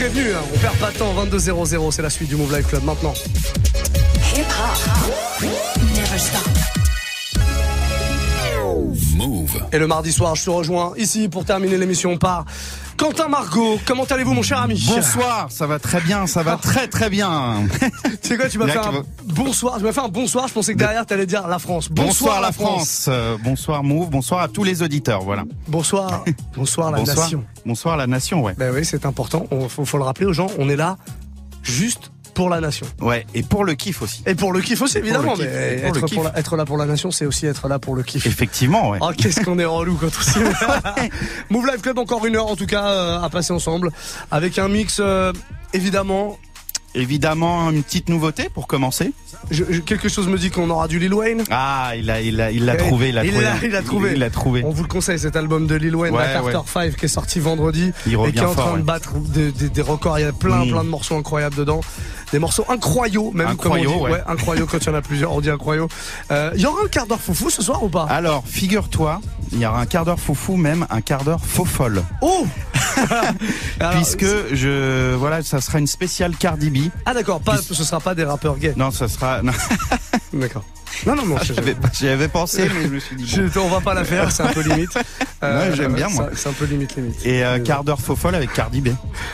prévenu, hein. on perd pas de temps. 22-0-0, c'est la suite du Move Life Club maintenant. Hip hop. Never stop. Move. Et le mardi soir, je te rejoins ici pour terminer l'émission par Quentin Margot. Comment allez-vous, mon cher ami? Bonsoir, ça va très bien, ça va très très bien. Tu sais quoi, tu m'as fait un bonsoir. Tu m'as fait un bonsoir. Je pensais que derrière, t'allais dire la France. Bonsoir, la France, Euh, bonsoir Move, bonsoir à tous les auditeurs, voilà. Bonsoir. Bonsoir la bonsoir, nation. bonsoir la nation, ouais. Ben oui, c'est important. On, faut, faut le rappeler aux gens. On est là juste pour la nation. Ouais, et pour le kiff aussi. Et pour le kiff aussi, évidemment. kiff, mais pour être, kiff. pour la- être là pour la nation, c'est aussi être là pour le kiff. Effectivement, ouais. Oh, qu'est-ce qu'on est relou quand on s'y. Move Live Club, encore une heure en tout cas euh, à passer ensemble. Avec un mix, euh, évidemment. Évidemment, une petite nouveauté pour commencer. Je- je- quelque chose me dit qu'on aura du Lil Wayne. Ah, il a, il a, il l'a trouvé, il l'a trouvé. il l'a trouvé. Il l'a trouvé. On vous le conseille, cet album de Lil Wayne, Ouais, la Carter ouais. 5, qui est sorti vendredi. Il et qui est en fort, train de ouais. battre des, des- des records. Il y a plein, Mm. plein de morceaux incroyables dedans. Des morceaux incroyaux, même Incroyaux, comme on dit. ouais. incroyaux quand il y en a plusieurs. On dit incroyaux. Euh, Il y aura un quart d'heure foufou ce soir ou pas? Alors, figure-toi, il y aura un quart d'heure foufou, même un quart d'heure faux folle. Oh Alors, Puisque je, voilà, ça sera une spéciale Cardi B. Ah d'accord, pas, ce sera pas des rappeurs gays. Non, ça sera, non, D'accord. Non, non, non. j'y avais pensé, mais je me suis dit. bon. je- on va pas la faire, c'est un peu limite. Ouais, j'aime bien, moi. C'est un peu limite, limite. Et euh, Euh, quart d'heure faux folle avec Cardi B.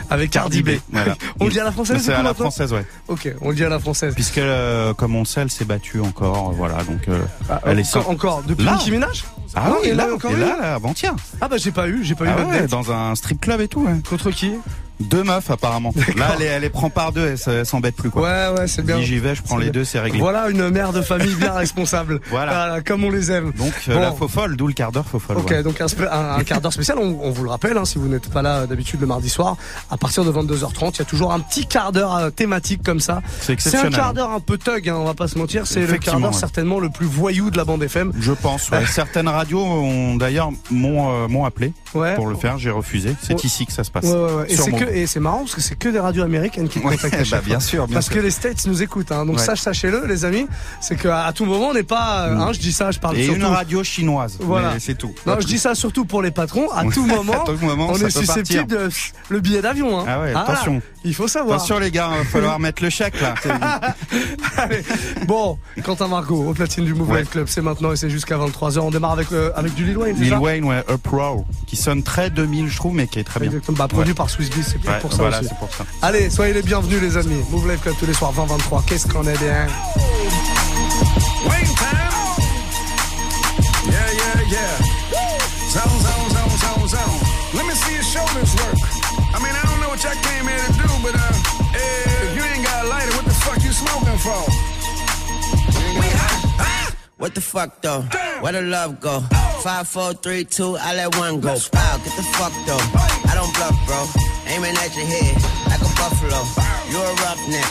Avec Cardi B. Voilà. On le dit à la française, C'est à la française, ouais. Ok, on le dit à la française. Puisque, euh, comme on le sait, elle s'est battue encore, euh, voilà. Donc, euh, Ah, elle est encore, sans- encore depuis Là. Nicki Minaj ah Non, oui, a là, encore et là, là, avant-hier. Ah bah j'ai pas eu, j'ai pas eu Ah l'update. ouais, dans un strip club et tout. Ouais. Contre qui? Deux meufs apparemment. Là, elle, elle les prend par deux, elle, s'embête plus quoi. Ouais, ouais, c'est bien. J'y vais, je prends les bien. deux, c'est réglé. Voilà une mère de famille bien responsable. Voilà. comme on les aime. Donc euh, Bon. la faux folle, d'où le quart d'heure faux folle. Ok, ouais. donc un, spé- un- un quart d'heure spécial, on, on vous le rappelle, hein, si vous n'êtes pas là euh, d'habitude le mardi soir, à partir de 22h30, il y a toujours un petit quart d'heure euh, thématique comme ça. C'est C'est un exceptionnel. quart d'heure un peu thug, hein, on va pas se mentir, c'est le quart d'heure ouais. certainement le plus voyou de la bande FM. Je pense. ouais. Certaines radios ont d'ailleurs m'ont euh, m'ont appelé Ouais. pour le faire, j'ai refusé. C'est Ouais. ici que ça se passe. Ouais. Et c'est mon- que et c'est marrant parce que c'est que des radios américaines qui contactent bah, chaque bien fois. sûr, bien Parce sûr. que les States nous écoutent, hein. donc ça sachez-le les amis, c'est qu'à tout moment on n'est pas, euh, hein, je dis ça, je parle Et surtout. une radio chinoise. Voilà. C'est tout. Non, je dis ça surtout pour les patrons. À tout moment, À tout moment, on est susceptible de le billet d'avion. Hein. Ah ouais, là, attention. Il faut savoir. Attention les gars, il va falloir mettre le chèque là. Allez. Bon, Quentin Margot, au platine du Move Ouais. Life Club, c'est maintenant et c'est jusqu'à 23h. On démarre avec, euh, avec du Lil Wayne, Lil ça Wayne, ouais, Up Raw, qui sonne très 2000 je trouve, mais qui est très bien. Bah, produit Ouais. par Swiss Beats, c'est Ouais, pour ça voilà, aussi. c'est pour ça. Allez, soyez les bienvenus les amis. Move Life Club tous les soirs 20-23. Qu'est-ce qu'on est bien. Wayne you smoking for? What the fuck though? Where the love go? Five, four, three, two, I let one go. Wow, get the fuck though. I don't bluff, bro. Aiming at your head like a buffalo. You're a roughneck,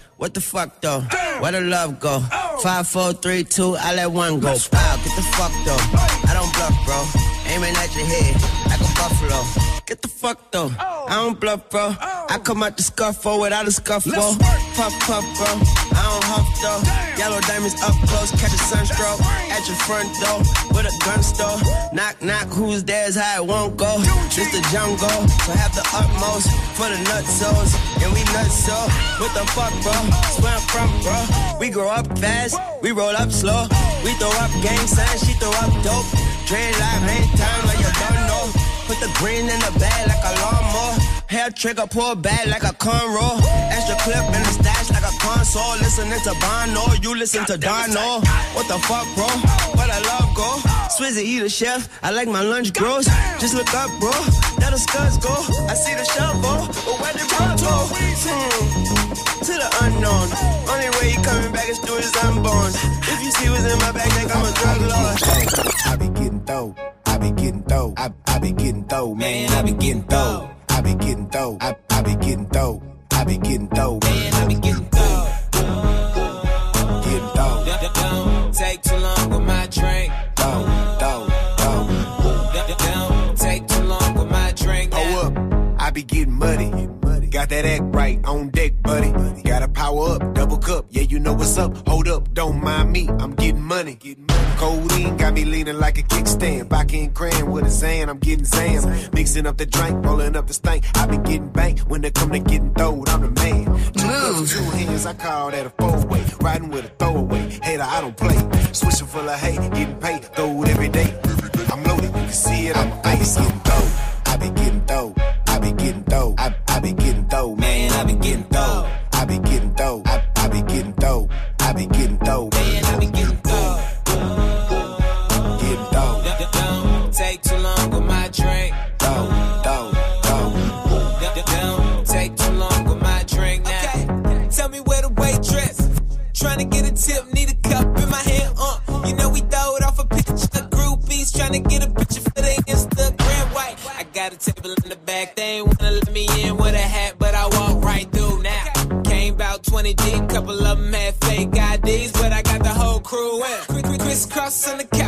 What the fuck though? Where the love go? Five, four, three, two, I let one go. Wow, get the fuck though. I don't bluff, bro. Aiming at your head buffalo. Get the fuck though. I don't bluff, bro. I come out the scuffle without a scuffle. Puff, puff, bro. I don't huff though. Yellow diamonds up close, catch a sunstroke at your front door with a gun store. Knock, knock, who's there's how it won't go. It's the jungle, so have the utmost for the nutsos. And we nuts so. What the fuck, bro? Where I'm from, bro. We grow up fast, we roll up slow. We throw up gang signs, she throw up dope. Dread life, hang time like you don't know. Put the green in the bag like a lawnmower. Hair trigger, pull back like a cornrow. Extra clip in the stash like a console. Listening to Bono, you listen to Dono. What the fuck, bro? Where the love go? Swizzy, he the chef. I like my lunch gross. Just look up, bro. The scuds go. I see the shovel, but where the blood go? Hmm. To the unknown. Only way he coming back is through his unborn. If you see what's in my bag, think I'm a drug lord. I be getting dough. I be getting dough. I, I be getting dough, man. I be getting dough. I be getting dough. I, I be getting dough. I be getting dough, man. I be getting dough. Getting dough. Don't take too long with my drink. Dough. Dough. Dough. Don't take too long with my drink. Hold up. I be getting muddy. Got that act right on deck, buddy. Gotta power up, double cup. Yeah, you know what's up. Hold up, don't mind me. I'm money. Codeine got me leaning like a kickstand. Back in cran with a Zan, I'm getting Zam. Mixing up the drink, rolling up the stank. I be getting bank when they come to getting throwed. I'm the man. Two two hands, I call that a four way. Riding with a throwaway. Hater, I don't play. Swishing full of hate, getting paid. Throw it every day. I'm loaded, you can see it face. Getting deep, couple of them had fake IDs, but I got the whole crew in. Crisscross on the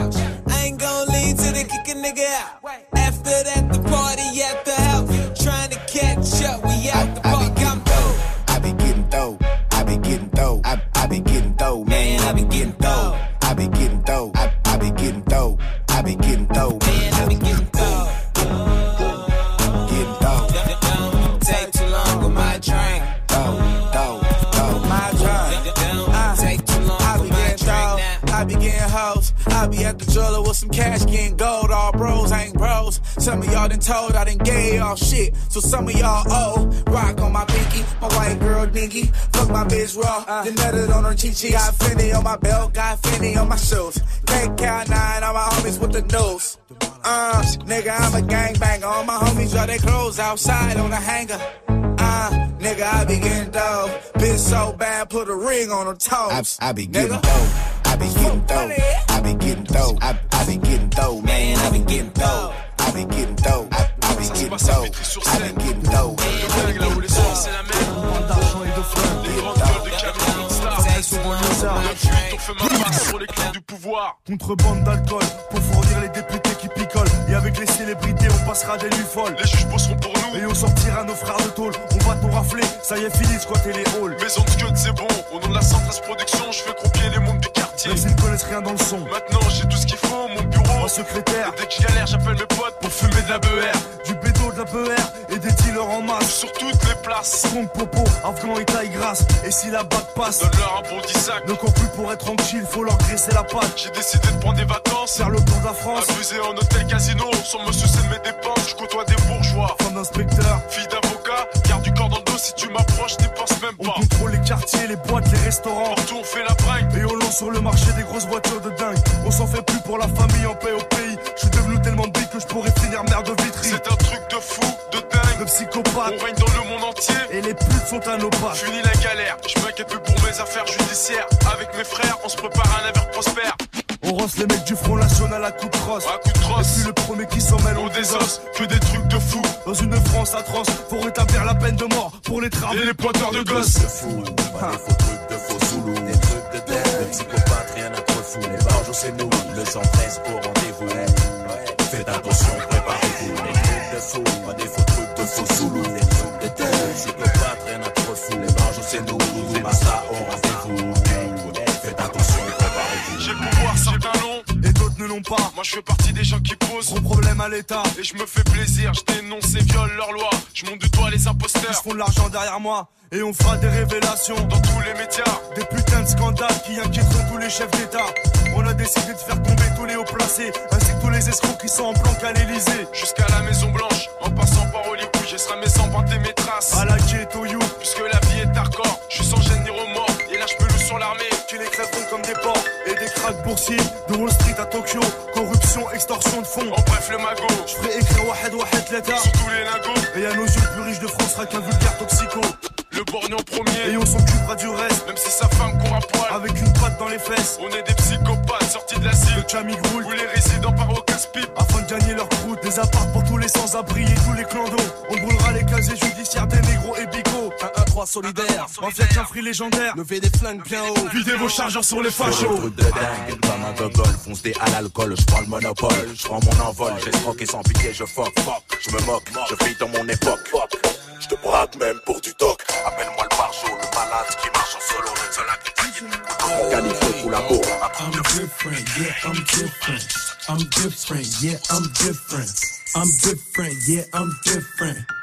told I done gay y'all shit. So some of y'all owe. Rock on my pinky. My white girl dinky. Fuck my bitch raw. then nutted on her cheek. Got Fendi on my belt. Got Fendi on my shoes. Take count nine on my homies with the news. Uh, nigga, I'm a gangbanger. All my homies draw their clothes outside on the hanger. Uh, nigga, I be getting dough. Bitch so bad, put a ring on her toes. I, I be getting dough. I be getting dough. I be getting dough. I, I be getting dough, man. I be getting dough. I be getting. I. I. Là où les soirs c'est la même. On parle d'argent et de flingue. Les grandes gueules de Camille Star. Très souvent lézard. On fait ma passe pour les clés du pouvoir. Contrebande d'alcool pour fournir les députés qui picolent. Et avec les célébrités, on passera des nuits folles. Les juges bosseront pour nous. Et on sortira nos frères de tôle. On va tout rafler, ça y est, fini de squatter les halls. Maison de Scud, c'est bon. Au nom de la Centrale Production, je fais croupier les mondes des quartiers. Même s'ils ne connaissent rien dans le son. Maintenant, j'ai tout ce qu'il faut. Mon bureau. Un secrétaire, Dès que je galère, j'appelle mes potes pour fumer de la BR. du bédo, de la PR et des dealers en masse. Sur toutes les places. Compte popo, afghan et taille grasse. Et si la bague passe, Donne-leur un bon 10 sac. ne cours plus pour être tranquille, faut leur graisser la patte. J'ai décidé de prendre des vacances. Faire le tour de la France, Abuser en hôtel casino. Sans me soucier de mes dépenses, je côtoie des bourgeois. femme d'inspecteur. Fille d'avocat, garde du corps dans le dos si tu m'approches, n'y pense même On pas. contrôle les quartiers, les boîtes, les restaurants. Partout on fait la bringue. Et on sur le marché des grosses voitures de dingue. On s'en fait plus pour la famille en paix au pays. Je suis devenu tellement big que je pourrais finir mère de vitry. C'est un truc de fou, de De dingue. psychopathe. On règne dans le monde entier. Et les putes sont à nos pattes. Finis la galère, je m'inquiète plus pour mes affaires judiciaires. Avec mes frères, on se prépare à un avenir prospère. On rosse les mecs du Front National à coups de crosse. À coup de Et crosse, puis le premier qui s'en mêle, on désosse, que des trucs de fou. Dans une France atroce, pour rétablir la peine de mort, pour les travaux. Et les pointeurs de gosses. fou, pas des faux trucs de faux zoulous, des trucs de de psychopathe, rien à trop fou. Les barges, c'est nous, le 113 au rendez-vous. Faites attention, Moi je fais partie des gens qui posent. Gros problème à l'État. Et je me fais plaisir, je dénonce et viole leurs lois. Je monte du doigt les Ils imposteurs. se font de l'argent derrière moi. Et on fera des révélations. Dans tous les médias, Des putains de scandales qui inquiéteront tous les chefs d'État. On a décidé de faire tomber tous les hauts placés, ainsi que tous les escrocs qui sont en planque à l'Elysée. jusqu'à la Maison Blanche. En passant par Hollywood, je serai mes boursier de Wall Street à Tokyo, corruption, extorsion de fonds. En bref, le magot. Je ferai écrire Wahed Wahed l'état sur tous les lingots. Et à nos yeux, le plus riche de France sera qu'un vulgaire toxico. Le borgne en premier, et on s'occupera du reste. Même si sa femme court à poil, avec une patte dans les fesses. On est des psychopathes sortis de la cible Le Camille roule, ou les résidents par au casse-pipe. Afin de gagner leur croûte, des apparts pour tous les sans-abri et tous les clandons. On brûlera les casiers judiciaires des négros et big 1-1-3 solidaire, mafia qu'un free légendaire. Levez des flingues bien haut, videz vos chargeurs sur les fachos. truc de dingue, comme un gogol, fonce des à l'alcool, je prends le monopole, je prends mon envol, j'escroque et sans pitié, je fuck, fuck, je me moque, je vis dans mon époque, fuck, je te braque même pour du toc, appelle-moi le barjo, le malade qui marche en solo, le seul à calife sous la peau, I'm different, yeah, I'm different. I'm different, yeah, I'm different. I'm different, yeah, I'm different.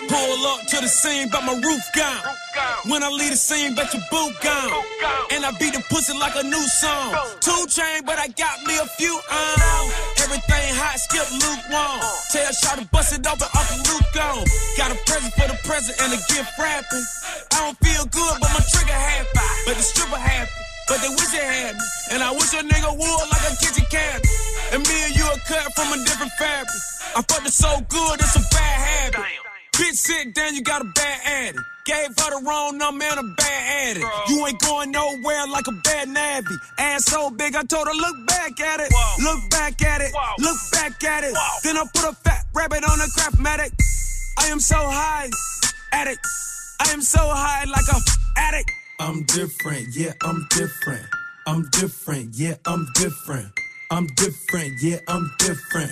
Pull up to the scene, but my roof gone. When I leave the scene, bet your boot gone. And I beat the pussy like a new song. Two chain, but I got me a few on. Everything hot, skip lukewarm. Uh. Tell Shaw to bust it open, Uncle Luke gone. Got a present for the present and a gift wrapping. I don't feel good, but my trigger happy. But the stripper happy. But they wish they had me. And I wish a nigga would like a kitchen cabinet. And me and you are cut from a different fabric. I fucked it so good, it's a bad habit. Bitch, sit down, you got a bad addict. Gave her the wrong number and a bad addict. You ain't going nowhere like a bad navvy. Ass so big, I told her, look back at it. Look back at it. Look back at it. Then I put a fat rabbit on a craftmatic. I am so high, addict. I am so high like a addict. I'm different, yeah, I'm different. I'm different, yeah, I'm different. I'm different, yeah, I'm different.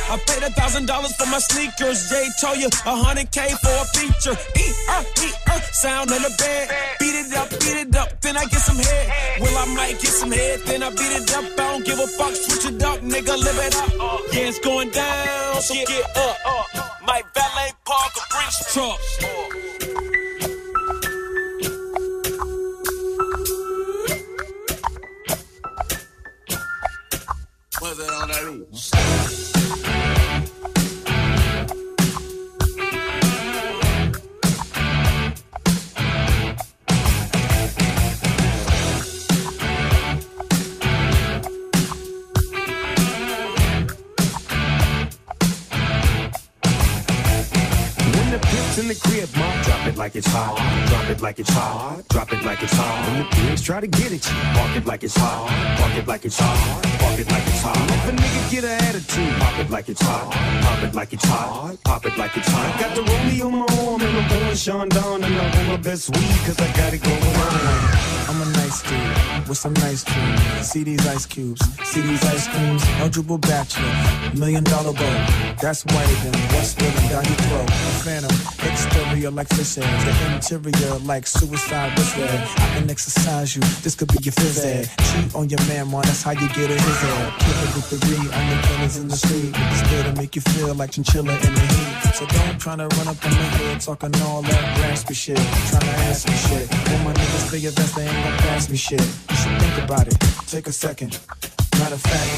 I paid a thousand dollars for my sneakers. Jay told you a hundred K for a feature. Eat, uh, eat, uh, sound on the bed. Beat it up, beat it up, then I get some head. Well, I might get some head, then I beat it up. I don't give a fuck, switch it up, nigga, live it up. Yeah, it's going down, so get up. My valet park a Brinks truck. Try to get at you, park it like it's hot. Park it like it's hot. Park it like it's hot. If a nigga get an attitude, pop it like it's hot. Pop it like it's hot. Pop it like it's hot. Got the rollie on my arm and I'm pouring Chandon and I want my best weed cause I got it going on. Nice dude with some nice dreams. See these ice cubes, see these ice creams. Eligible bachelor, million dollar bow. That's whiter than what's spilling down your throat. A phantom, exterior like fish eggs, the interior like suicide wrist red. I can exercise you, this could be your phys ed. Cheat on your man, man, that's how you get a his head. Kill it with the I'm the killers in the street. With the skill to make you feel like chinchilla in the heat. So don't try to run up on my head, talking all that raspy shit. Trying to ask me shit. When my niggas your best, they ain't gonna pass me shit. You should think about it, take a second. Matter of fact,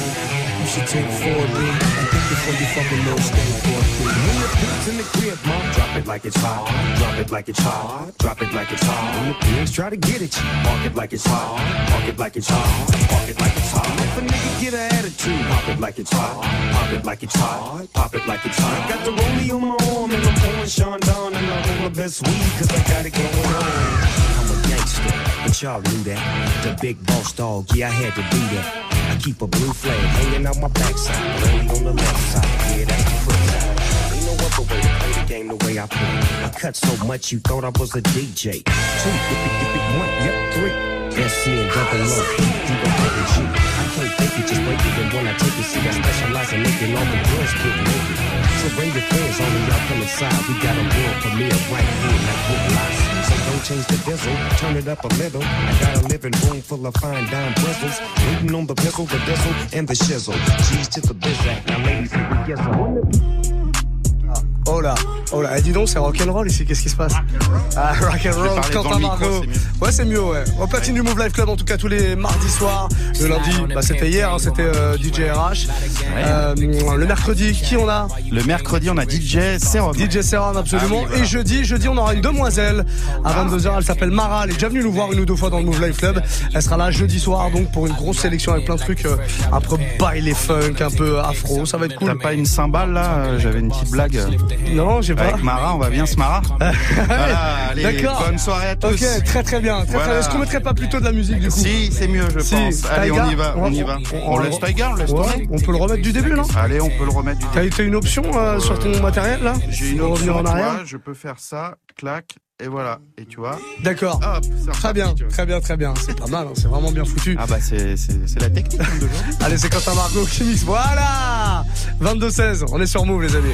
you should take 4D and think before you fuck a little skateboard. When the pimp's in the crib, mom, drop it like it's hot. Drop it like it's hot. Drop it like it's hot. When the pigs try to get at you, park it like it's hot. Park it like it's hot. Park it like it's hot. If a nigga get an attitude, pop it like it's hot. Pop it like it's hot. Pop it like it's hot. I got the rollie on my arm and I'm pouring Chandon and I want my best weed cause I got it going on. A gangster, but y'all knew that. The big boss dog, yeah, I had to do that. I keep a blue flag hanging out my backside, only on the left side. Yeah, that's the flip side. Ain't no other way to play the game the way I play. I cut so much you thought I was a DJ. Two, one, yep, three. SC and double O, D double G. I can't fake it, just break it. And when I take it, see, I specialize in making all the girls get naked. So bring your friends on and y'all come inside. We got a world premiere right here, not with lies. So don't change the diesel, turn it up a little. I got a living room full of fine dime bristles. Waiting on the pistol, the diesel, and the shizzle. G's to the bizac. Now, ladies, we get some. Oh là, oh là, eh, dis donc, c'est rock'n'roll ici, qu'est-ce qui se passe Ah, rock'n'roll, Quentin Margot. c'est mieux. Ouais, c'est mieux, ouais. Au platine du Move Life Club, en tout cas, tous les mardis soirs. Le lundi, bah, c'était hier, hein, c'était euh, DJ RH. Euh, le mercredi, qui on a Le mercredi, on a DJ Serum. DJ Serum, absolument. Ah oui, voilà. Et jeudi, jeudi, on aura une demoiselle à 22h. Elle s'appelle Mara. Elle est déjà venue nous voir une ou deux fois dans le Move Life Club. Elle sera là jeudi soir, donc pour une grosse sélection avec plein de trucs euh, un peu baile funk, un peu afro. Ça va être T'as cool. pas une cymbale là Euh, J'avais une petite blague. Non, j'ai pas. Avec Mara, on va bien se marrer. voilà, allez, D'accord. bonne soirée à tous. Ok, très très bien. Très, très Voilà. bien. Est-ce qu'on mettrait pas plutôt de la musique du coup Si, c'est mieux, je Si, pense. Allez, on y va, on y va. On laisse Tiger, on laisse Ouais. On peut le remettre du début, non Allez, on peut le remettre du T'as t'as une option euh, sur ton matériel là J'ai une option, en arrière je peux faire ça, clac, et voilà. Et tu vois D'accord. Hop, Très bien, très bien, très bien. C'est pas mal, hein, c'est vraiment bien foutu. Ah bah c'est c'est- c'est la technique hein. Allez, c'est Quentin Margot qui mixe. Voilà 22-16, on est sur Move les amis.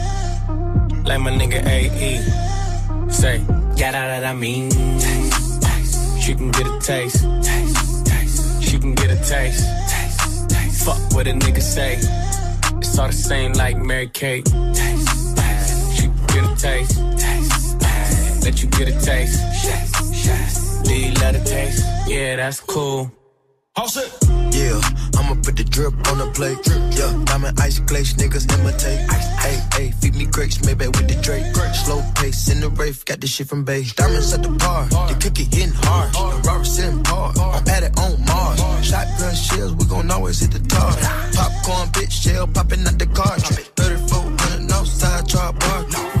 Like my nigga AE. Say, yeah, that, that I mean. Taste, taste. She can get a taste. Taste, taste. She can get a taste. Taste. Fuck what a nigga say. It's all the same like Mary Kate. Taste, taste. She can get a taste. Let you get a taste. Do you love the taste? Yeah, that's cool. Yeah, I'ma put the drip on the plate. Yeah, I'm an ice glaze, niggas imitate. Hey, hey, feed me grapes, maybe with the Drake. Slow pace in the rave, got this shit from Bay. Diamonds at the bar, the cookie hitting hard. The rubber sitting hard, I'm at it on Mars. Shotgun shells, we gon' always hit the tar. Popcorn, bitch, shell popping out the car. cartridge. 3400 outside, drop bar.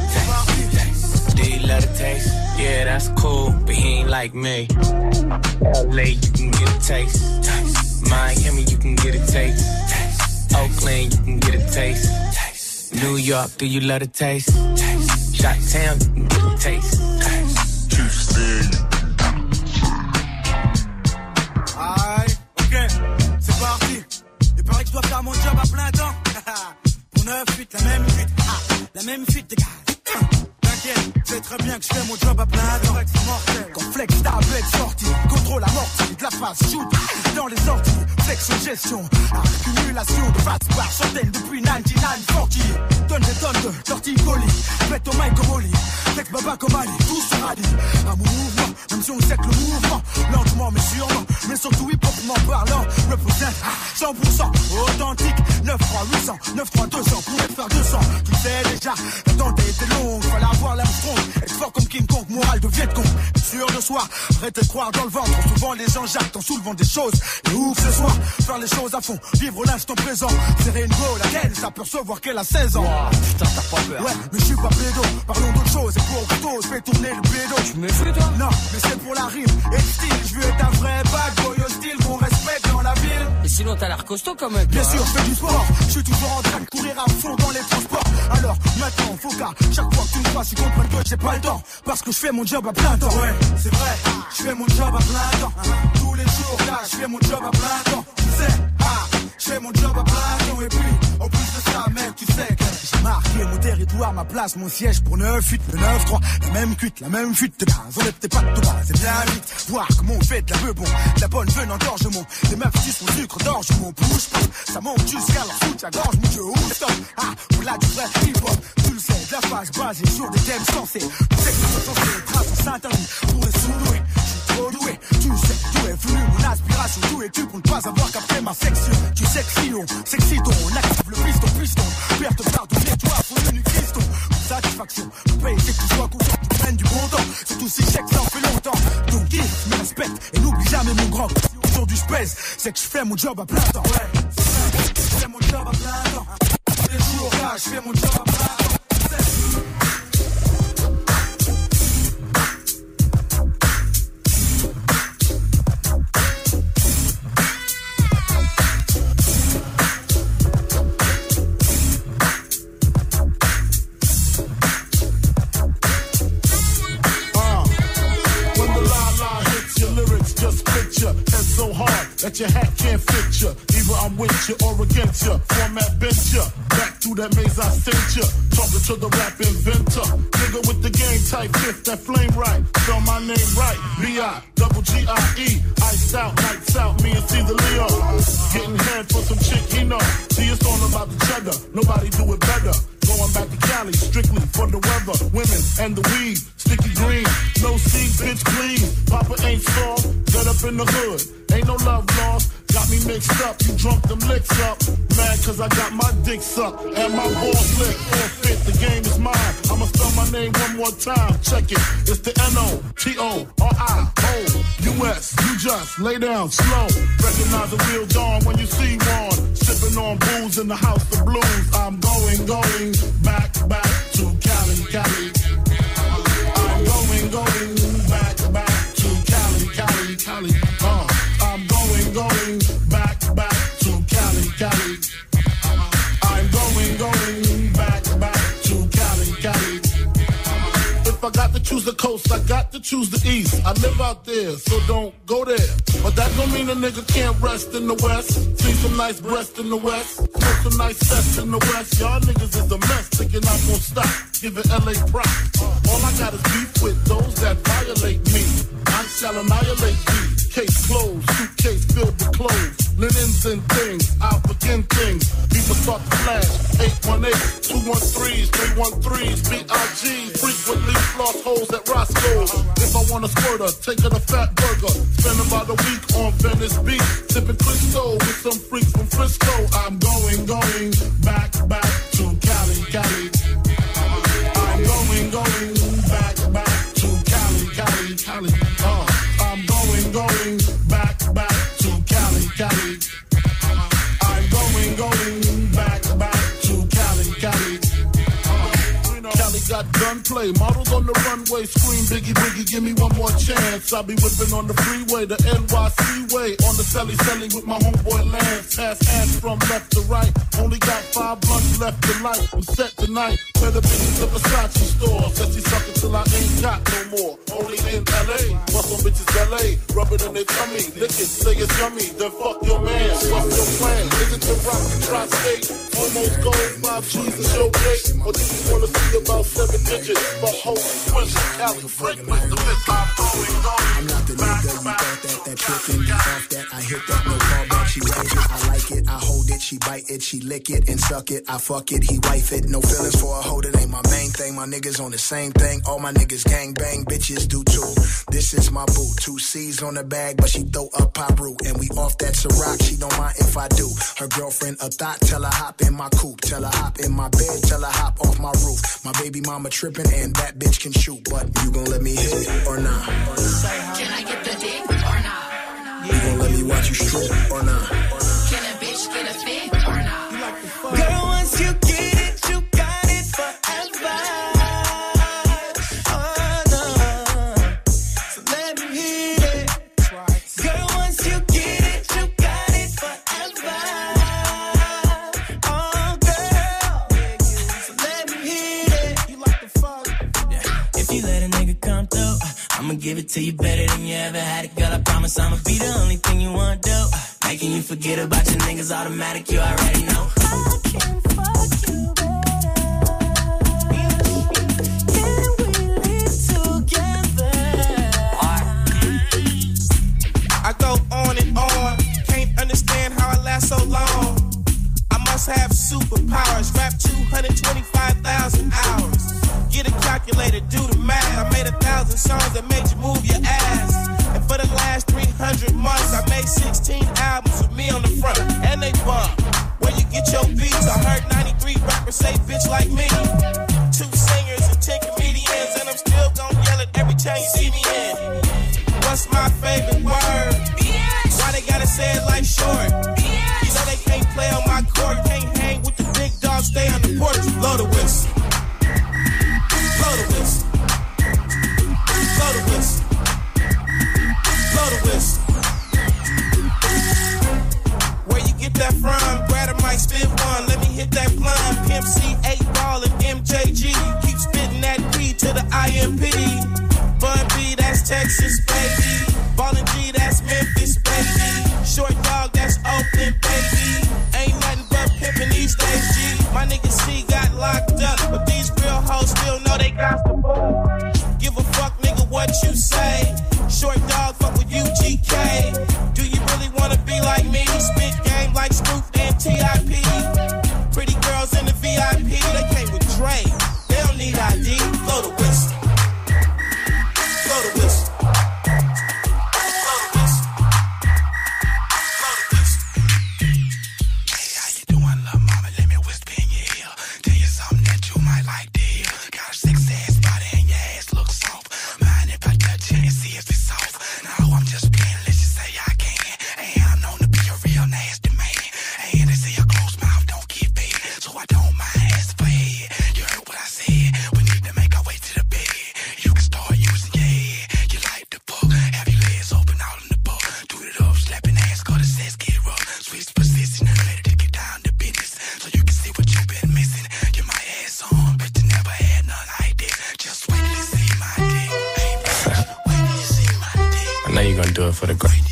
Taste? Yeah, that's cool, but he ain't like me. LA, you can get a taste. Miami, you can get a taste. Oakland, you can get a taste. New York, do you love the taste? Shot Town, you can get a taste. Aïe, ok, c'est parti. Il paraît que je dois faire mon job à plein temps. Pour 9 fuites, la même fuite. Ah, la même fuite, les gars. T'inquiète, te très bien que je fais mon job à plein temps. Quand flex tablette sortie, contrôle amorti, de la face shoot dans les sorties, flexion gestion, accumulation de face par centaines depuis 9940. Donne des tonnes de sorties colis, faites au comme Oli, flex baba comme Ali, tout sera dit. Un mouvement, même si on sait que le mouvement, lentement mais sûrement, mais surtout hip hopement parlant, représente 100% authentique, 9 3 800, 9 3 200, pour faire 200, tu sais déjà, la tente était longue, fallait avoir l'Armstrong, être fort comme King Kong, moral de Viet Cong, sûr de soi, arrête de croire dans le ventre, souvent les gens jactent en soulevant des choses, et ouf ce soir, faire les choses à fond, vivre l'instant présent, serrer une go, laquelle s'apercevoir qu'elle a 16 ans. putain, t'as pas peur. Ouais, mais je suis pas pédo, parlons d'autre chose, et pour je fais tourner le pédo. Tu me fais toi? Non, mais c'est pour la rime, et le style, je veux être un vrai bad boy hostile qu'on respecte sinon, t'as l'air costaud quand même. Bien sûr, hein. je fais du sport. Je suis toujours en train de courir à fond dans les transports. Alors, maintenant, faut qu'à chaque fois que tu me vois, tu comprennes que j'ai pas le temps. Parce que je fais mon job à plein temps. Ouais, c'est vrai. Je fais mon job à plein temps. Tous les jours, là, je fais mon job à plein temps. Tu sais, ah, je fais mon job à plein temps. Et puis, en plus de ça, mec, tu sais que j'ai marqué mon territoire, ma place, mon siège pour 9-8, le 9-3. La même cuite, la même fuite de gaz. On tes pattes tout bas, c'est bien vite. Voir comment on fait de la beuh bon. De la bonne veine en gorgement. Les meufs qui sont sucre d'orge, mon pas. Ça monte jusqu'à leur soute, à gorge, mon dieu, où stop? Ah, voilà du vrai hip-hop. Tu le sais, de la phase basée sur des thèmes sensés. Tu sais que c'est censé être traces s'interdit pour les sous-doués. Tu sais d'où est venu mon aspiration. D'où es-tu pour ne pas avoir capté ma section Tu sais que si on s'excite, on active le piston, piston. Perte de pardonner, toi, faut une piston. Satisfaction, paye, c'est que tu sois conscient que tu prennes du bon temps. Surtout si chèque ça en fait longtemps. Donc, kiffe, me respecte et n'oublie jamais mon grand. Si aujourd'hui je pèse, c'est que je fais mon job à plein temps. Ouais, je fais mon job à plein temps. Tous les jours, là, je fais mon job à plein temps. That your hat can't fit you. Either I'm with you or against you. Format bent you. Back through that maze I sent you. Talking to the rap inventor. Nigga with the game type fifth, that flame right. Spell my name right. B-I, double G-I-E. Iced out, lights out, me and Cease a Leo. Getting head for some chick he know. See, it's all about the cheddar. Nobody do it better. Going back to Cali, strictly for the weather, women and the weed. Sticky green, no seed, bitch clean. Papa ain't soft, dead up in the hood. Ain't no love mixed up, you drunk them licks up. Mad cause I got my dick sucked and my balls licked. Forfeit, the game is mine. I'ma spell my name one more time. Check it. It's the N-O-T-O-R-I-O-U-S. You just lay down slow. Recognize a real dawn when you see one. Sipping on booze in the house of blues. I'm going, going back, back to Cali, Cali. I'm going, going choose the coast, I got to choose the east. I live out there, so don't go there. But that don't mean a nigga can't rest in the west. See some nice breasts in the west. Smoke some nice sets in the west. Y'all niggas is a mess, thinking I'm gonna stop. Giving LA props. All I got is beef with those that violate me. I shall annihilate thee. Case closed, suitcase filled with clothes. Linens and things, I'll begin things. People start to flash. 818, 213s, 313s, B.I.G. Frequently floss holes at Roscoe's. If I want a squirter, take her to Fat Burger. Spend about a week on Venice Beach. Sipping Crisco with some freaks from Frisco. I'm going, going back, back to Cali, Cali. I'm going, going back, back to Cali, Cali, Cali. Gunplay, models on the runway, scream Biggie Biggie, give me one more chance. I'll be whipping on the freeway, the NYC way, on the celly celly with my homeboy Lance. Pass ass from left to right, only got five blunts left to light. I'm set tonight, the bitches the Versace store. Says she suckin' till I ain't got no more. Only in LA on bitches LA. rub it on their tummy, lick it, say it's yummy, then fuck your man. What's your plan? Is it to rock the tri-state? Almost gold, five G's and show gate. Or do you wanna see about seven bitches, whole hoes, quizzes, Cali, freak with the bitch. I'm not the nigga you thought that, that you off that. I hit that, no call back, she write it. I like it, I hold it, she bite it, she lick it and suck it. I fuck it, he wife it. No feelings for a hoe, that ain't my main thing. My niggas on the same thing. All my niggas gang bang, bitches do too. This is my boo, two C's on the bag, but she throw up pop root. And we off that Ciroc, she don't mind if I do. Her girlfriend a thought, tell her hop in my coupe. Tell her hop in my bed, tell her hop off my roof. My baby mama tripping and that bitch can shoot. But you gon' let me hit it or not? Can I get the dick or not? You gon' let me watch you strip or not? Can a bitch get a To you better than you ever had it, girl. I promise I'ma be the only thing you want do. Uh, making you forget about your niggas automatic, you already know. I can fuck you. Back. Can we live together? I go on and on. Can't understand how I last so long. Must have superpowers. Rap 225,000 hours. Get a calculator, do the math. I made a thousand songs that made you move your ass. And for the last 300 months, I made 16 albums with me on the front. And they bump. Where you get your beats? I heard 93 rappers say bitch like me. Two singers and 10 comedians. And I'm still gonna yell it every time you see me in. What's my favorite word? Why they gotta say it like short? You know they can't play on my court, love the West. you're going to do it for the grind.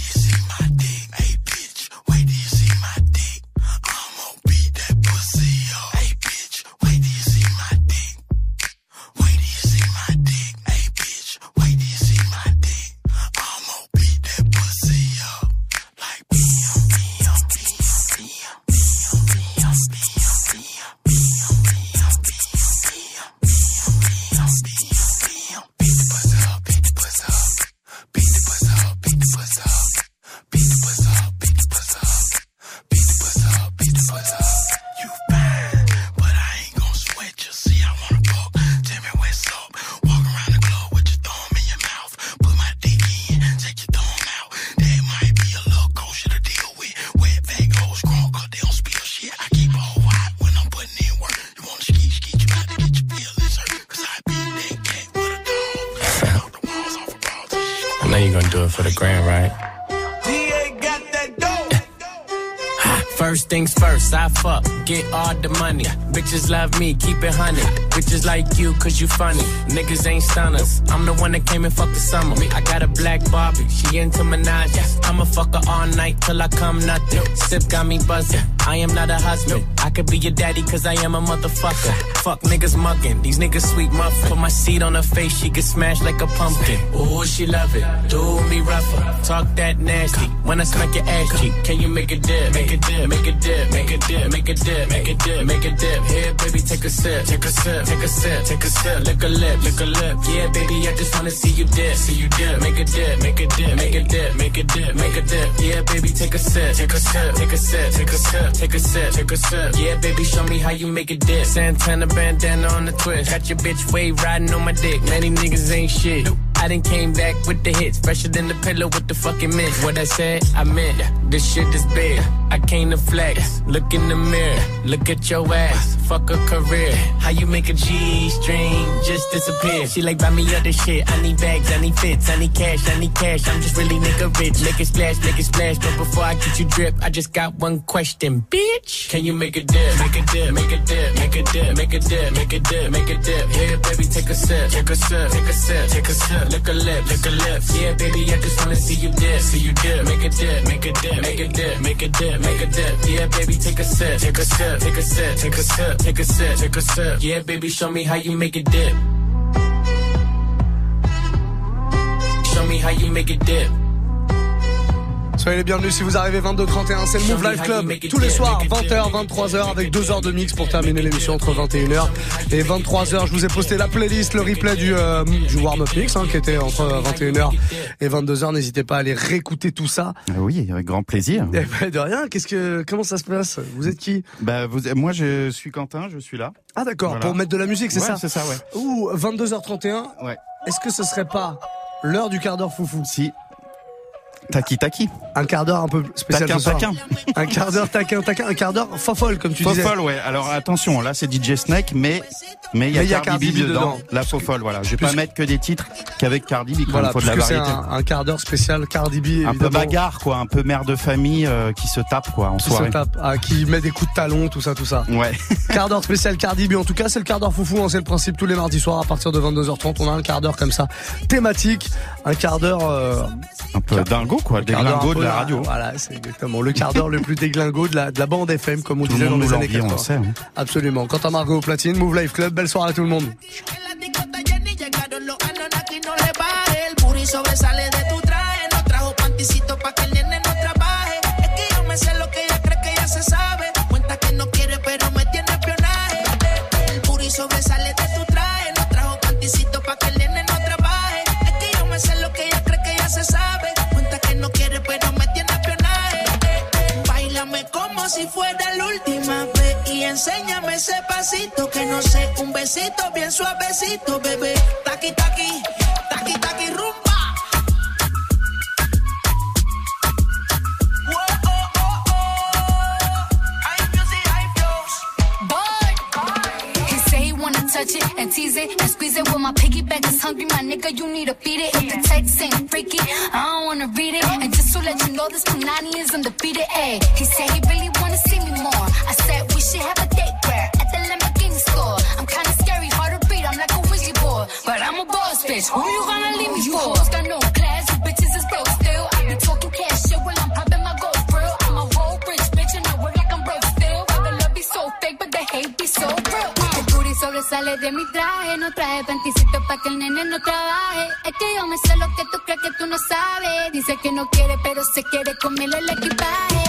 You, cause you funny. Niggas ain't stunners. I'm the one that came and fucked the summer. I got a black Barbie, she into Minaj. I'ma fuck her all night till I come nothing. Sip got me buzzing. I am not a husband. I could be your daddy, cause I am a motherfucker. Fuck niggas mugging, these niggas sweet muffin. Put my seed on her face, she get smashed like a pumpkin. Ooh, she love it. Do me rougher. Talk that nasty. When I smack your ass cheek, can you make a dip? Make a dip, make a dip, make a dip, make a dip, make a dip, make a dip. Here, baby, take a sip, take a sip, take a sip, take a sip. Lick a lip, lick a lip. Yeah, baby, I just wanna see you dip, see you dip. Make a dip, make a dip, make a dip, make a dip, make a dip. Yeah, baby, take a sip, take a sip, take a sip, take a sip, take a sip, take a sip. Yeah, baby, show me how you make a dip. Santana bandana on the twist. Got your bitch wave riding on my dick. Many niggas ain't shit. I done came back with the hits, fresher than the pillow with the fucking mint. What I said, I meant. This shit is big. I came to flex. Look in the mirror, look at your ass. Fuck a career. How you make a G string just disappear? She like buy me other shit. I need bags, I need fits, I need cash, I need cash. I'm just really nigga rich. Make it splash, make it splash. But before I get you drip, I just got one question, bitch. Can you make a dip? Make a dip, make a dip, make a dip, make a dip, make a dip, make a dip. Here, baby, take a sip, take a sip, take a sip, take a sip. Lick a lip, lick a lip. Yeah, baby, I just wanna see you dip, see you dip. Make a dip, make a dip, make a dip, make a dip, make a dip. Yeah, baby, take a sip, take a sip, take a sip, take a sip, take a sip, take a sip. Yeah, baby, show me how you make a dip. Show me how you make a dip. Soyez les bienvenus si vous arrivez 22-31, c'est le Move Life Club tous les soirs 20h, 23h avec 2 heures de mix pour terminer l'émission entre 21h et 23h. Je vous ai posté la playlist, le replay du, euh, du warm-up mix hein, qui était entre 21h et 22h. N'hésitez pas à aller réécouter tout ça. Oui, avec grand plaisir. Eh ben, de rien, qu'est-ce que comment ça se passe? Vous êtes qui? Bah, vous, moi, je suis Quentin, je suis là. Ah d'accord, Voilà. pour mettre de la musique, c'est Ouais, ça? c'est ça, ouais. Ouh, 22h31. Ouais. Est-ce que ce serait pas l'heure du quart d'heure foufou? Si. Taki taki. Un quart d'heure un peu spécial Taquin, ce soir. taquin. Un quart d'heure taquin taquin, un quart d'heure fofolle comme tu disais. Fofolle, ouais. Alors attention, là c'est DJ Snake, mais mais il y Mais a a Cardi, Cardi B dedans. dedans. La fofolle, voilà. Je vais pas mettre que des titres qu'avec Cardi B. Quand Voilà, il faut de la variété. un, un quart d'heure spécial Cardi B Un peu bagarre, quoi. Un peu mère de famille euh, qui se tape, quoi, en qui se soirée. tape, ah, qui met des coups de talon, tout ça, tout ça. Ouais. Quart d'heure spécial Cardi B. En tout cas, c'est le quart d'heure foufou. hein, c'est le principe tous les mardis soirs à partir de 22h30. On a un quart d'heure comme ça, thématique. Un quart d'heure. euh, Un peu dingo, quoi. un quart d'heure Déglingo de la radio. Voilà, c'est exactement le quart d'heure le plus déglingo de la, de la bande FM, comme on Tout le disait dans les années l'envie, on 80. le sait. hein. Absolument. Quant à Margot au platine, Move Life Club, belle soirée à tout le monde. Llegaron los Anunnaki, no le baje. El booty sobresale de tu traje. No trajo panticito pa' que el si fuera la última vez y enséñame ese pasito que no sé, un besito bien suavecito, bebé. Taqui taqui, taqui taqui rumba. Whoa, oh, oh, oh. Touch it and tease it and squeeze it. Well, my piggyback is hungry, my nigga. You need to feed it. If the text ain't freaky, I don't wanna read it. And just to let you know, this Punani is undefeated. Ayy, he said he really El booty sobresale de mi traje, no traje panticito pa' que el nene no trabaje. Es que yo me sé lo que tú crees que tú no sabes. Dice que no quiere, pero se quiere comerle el equipaje.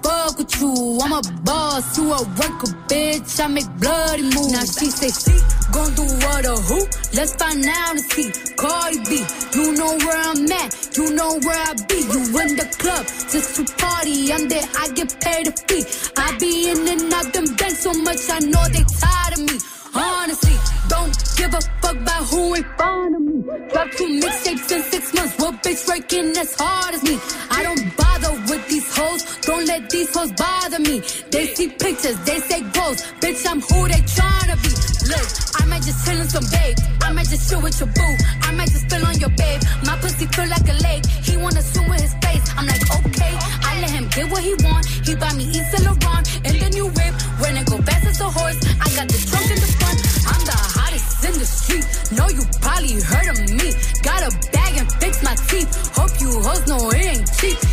fuck with you. I'm a boss, you a worker, bitch. I make bloody moves. Now she say she gon' do what or who? Let's find out and see. Cardi B, you know where I'm at, you know where I be. You in the club just to party. I'm there, I get paid a fee. I be in and out them banks so much, I know they tired of me. Honestly, don't give a fuck about who ain't fond of me. Drop two mixtapes in six months. What bitch working as hard as me? I don't bother with these hoes. Let these hoes bother me. They see pictures, they say goals. Bitch, I'm who they tryna be. Look, I might just chill in some babe. I might just chill with your boo. I might just spill on your babe. My pussy feel like a lake. He wanna swim with his face. I'm like, okay. I let him get what he want. He buy me East Saint Laurent and the new whip. When I go fast as a horse, I got the trunk in the front. I'm the hottest in the street. Know you probably heard of me. Got a bag and fix my teeth. Hope you hoes know it ain't cheap.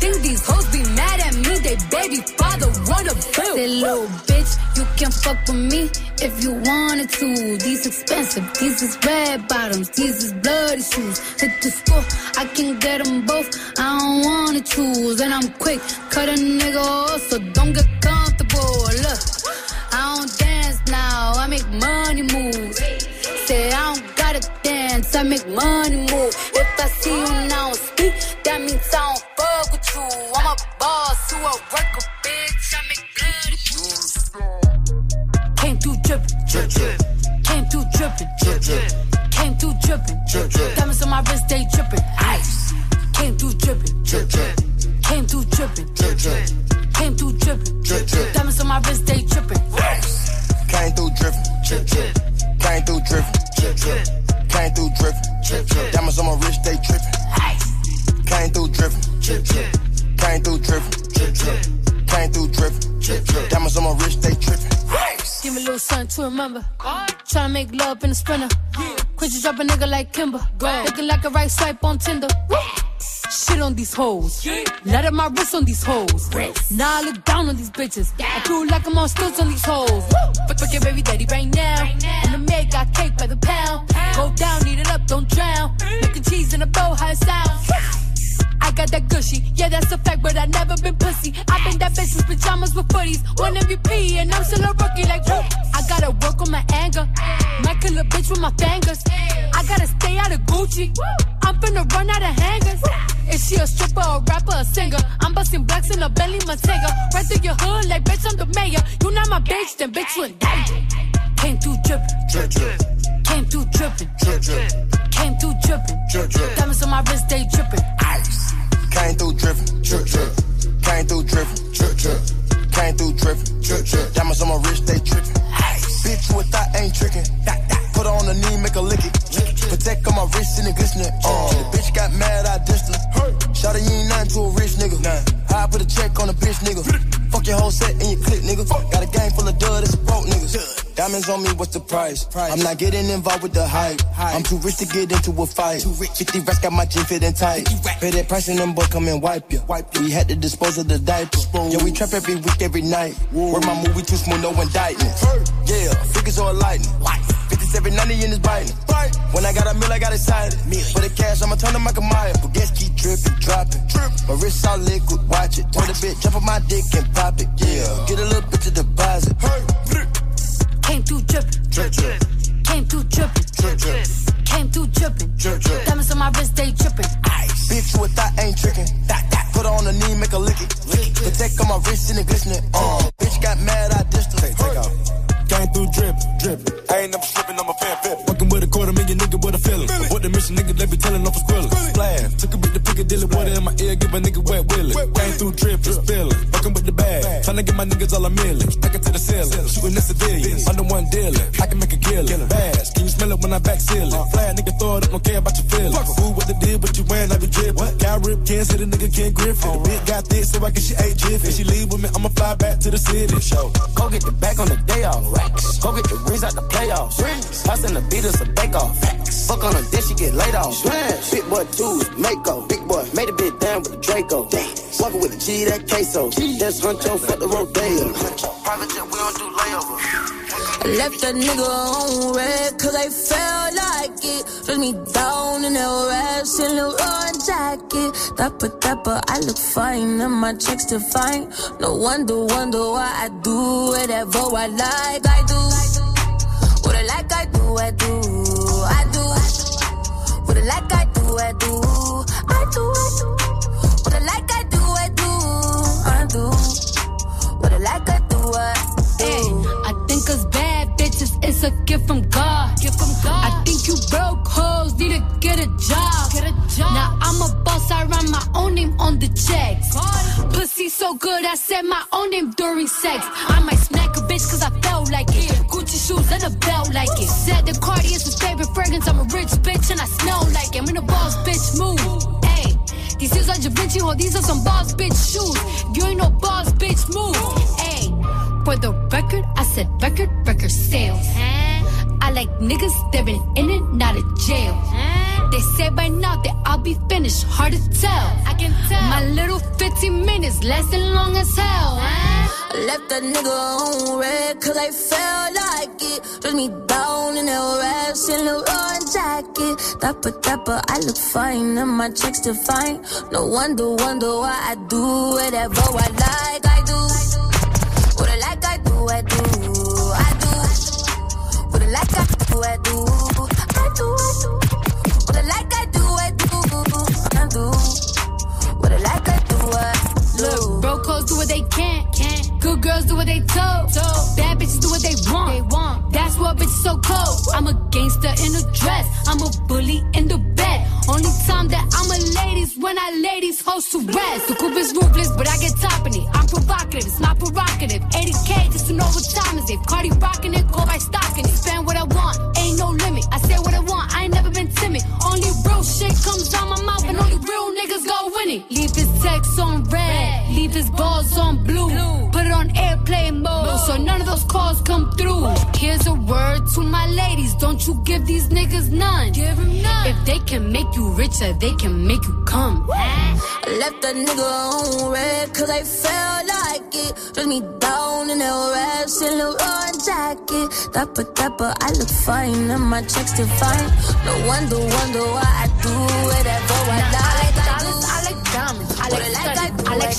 Think these hoes be mad at me. They baby father wanna bill. Say little bitch, you can fuck with me if you wanted to. These expensive, these is red bottoms, these is bloody shoes. Hit the school, I can get them both. I don't wanna choose, and I'm quick, cut a nigga off, so don't get comfortable. Look, I don't dance now, I make money move. Say I don't gotta dance, I make money move. If I see you now speak, that means I drip, drip. Came through drippin', drip, drip. Came through drippin', drip, drip. Diamonds on my wrist, they drippin', ice. Remember. Tryna make love in a sprinter. Quit you drop a nigga like Kimber. Looking like a right swipe on Tinder. Shit on these hoes. Let up my wrist on these hoes. Now I look down on these bitches. I feel like I'm on stilts on these hoes. But fuck your baby daddy right now. And the maid got cake by the pound. Go down, eat it up, don't drown. Making cheese in a bow, how it sounds. I got that gushy, yeah, that's a fact, but I never been pussy. I've been that bitch since pajamas with footies. One MVP, and I'm still a rookie, like, whoop. I gotta work on my anger. Might kill a bitch with my fingers. I gotta stay out of Gucci. I'm finna run out of hangers. Is she a stripper, a rapper, a singer? I'm busting blacks in a Bentley Montega. Right through your hood, like, bitch, I'm the mayor. You not my bitch, then bitch, you in danger. Came through drippin', drip, drip. Came through drippin', drip, drip. Came through drippin', drip, drip. Diamonds on my wrist, they drippin'. Ice. Came through drippin', drip, drip. Came through drippin', drip, drip. Came through drippin', drip, drip. Diamonds on my wrist, they drippin'. Bitch, you a thought ain't trickin'. Put her on the knee, make her lick it. Protect on my wrist and it glistening. Uh, the bitch got mad, I dissed her. Shawty, you ain't nothing to a rich nigga. I put a check on a bitch nigga. Fuck your whole set and your clip, nigga. Got a gang full of dud, it's broke niggas. Diamonds on me, what's the price? I'm not getting involved with the hype. I'm too rich to get into a fight. Too rich. 50 racks got my jean fitting tight. Pay that price and them boy come and wipe ya. We had to dispose of the diapers. diaper. Yeah, we trap every week, every night. Work my movie too smooth, no indictments. Yeah, figures all lightning. 57, 90 in his biting. When I got a mill, I got excited. For the cash, I'ma turn to Michael Myers. But guess keep dripping, dropping. My wrist all liquid, watch it. Told the bitch, jump on my dick and pop it. Yeah, get a little bit to deposit. Came through drippin', Drip, drip. came through drippin', Drip, drip. came through drippin'. Drip, drip. Diamonds on my wrist, they drippin'. Bitch, you a thought ain't trickin'. Put her on the knee, make her lick it. Protect on my wrist and it glistening. Uh, bitch got mad, I dissed her. Take, off. Came through drip, drip. I ain't never slipping, I'm a fan fit. Fucking with a quarter million nigga with a feeling. What the mission nigga, they be telling off a squirrel. Splash, took a bit to Piccadilly, water in my ear, give a nigga wet willy. Came through drip, just spilling. Fucking with the bag, trying to get my niggas all a million. Back it to the ceiling, shooting the civilians. Under one dealer, I can make a killing. Bass, can you smell it when I back seal it? Uh-huh. Fly nigga, throw it up, don't care about your feelings. Fuck Who what they did, what you wearing, I be dripping. Got rip, can't say the nigga can't grip it. The bitch got thick, so I guess she ate jiffy. If she leave with me, I'ma fly back to the city. Show. Go get the back on the day off. Racks. Go get the rings out the playoffs. Rings. Pass in the beat us a bake off. Facts. Fuck on a dish, she get laid off. Smash. Big boy two, Mako. Big boy made a bit down with the Draco. Walking with the G, that queso. That's Huncho, fuck the Rodeo. Private jet, we don't do layover. I left that nigga on red cause I felt like it. Dress me down in that rash and Leroy jacket. Dapper, dapper, I look fine and my checks define. No wonder, wonder why I do whatever I like. I do what I like, I do, I do, I do. What I like, I do, I do, I do, I do. What I like, I do, I do, I do. What I like, I do, I do. I think us bad bitches is a gift from God. Gift from God. I think you broke hoes need to get a job. Get a job. Now I'm a boss. I run my own name on the checks. Pussy so good, I said my own name during sex. I might smack a bitch cause I felt like it. Gucci shoes and a belt like it. Said the Cardi is his favorite fragrance. I'm a rich bitch and I smell like it. I'm in a boss bitch move. Hey. These shoes are Da Vinci, oh, these are some boss bitch shoes. You ain't no boss bitch move. Hey, for the record, I said record, record sales. I like niggas that been in and out of jail. They say by now that I'll be finished, hard to tell. I can tell. My little 15 minutes lasting long as hell. I left that nigga on red cause I felt like it. Dress me down in that rash and Leroy jacket. Dapper, dapper, I look fine and my checks define. No wonder, wonder why I do whatever I like. I do what I like, I do, I do, I do. What I like, I do, I do, I do, I do. What I like, I do, I do, I do. What I like, I do, I do. Look, hoes do what they can, can. Good girls do what they told. Bad bitches do what they want. They want. That's what bitches so cold. I'm a gangster in a dress. I'm a bully in the bed. Only time that I'm a ladies when I ladies host to rest. The coupe is ruthless, but I get top in it. I'm provocative, it's not prerogative. 80k just to know what time is it. Cardi rocking it, go by stocking it. Spend what I want, ain't no come through. Here's a word to my ladies, don't you give these niggas none. Give 'em none. If they can make you richer, they can make you come. I left that nigga on red cause I felt like it. Dress me down in that rash and Leroy jacket. Dapper, dapper, I look fine and my checks define. No wonder, wonder why I do whatever I like. I do. I like diamonds, I like I like I like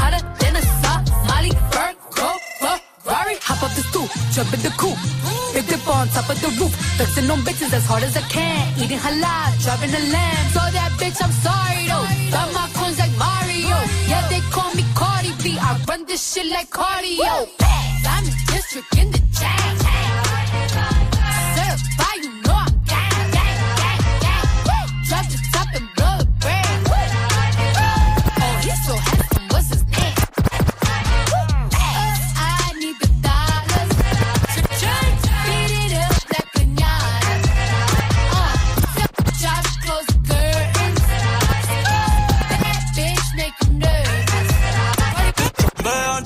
jump in the coupe. Big dip on top of the roof, flexing on bitches as hard as I can. Eating halal, driving a lamb. So that bitch, I'm sorry though. Got my coins like Mario. Yeah, they call me Cardi B. I run this shit like cardio. I'm in district in the jam.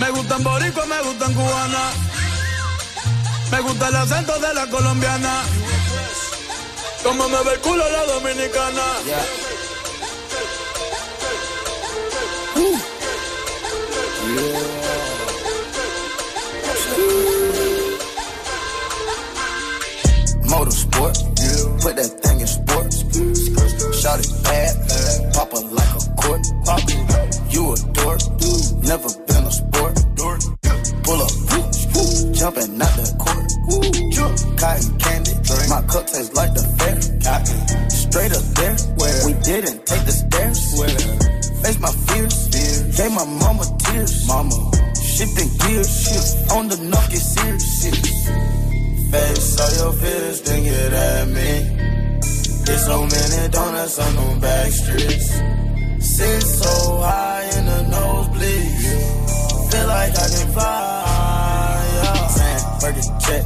Me gustan boricua, me gustan cubana. Me gusta el acento de la colombiana. Como me ve el culo la dominicana. Motorsport, put that thing in sports. Shout it bad, pop like a court. Pop. You a dork, never jumping out the court. Cotton candy, Drink. my cup tastes like the fair. Cotton. Straight up there, Where? we didn't take the stairs. Where? Face my fears, fears. gave my mama tears. Mama, shifting gears, shit on the knock, it's. Face all your fears, then get at me. There's so many donuts on them back streets. Sit so high in the nosebleed. Feel like I can fly. Burger check,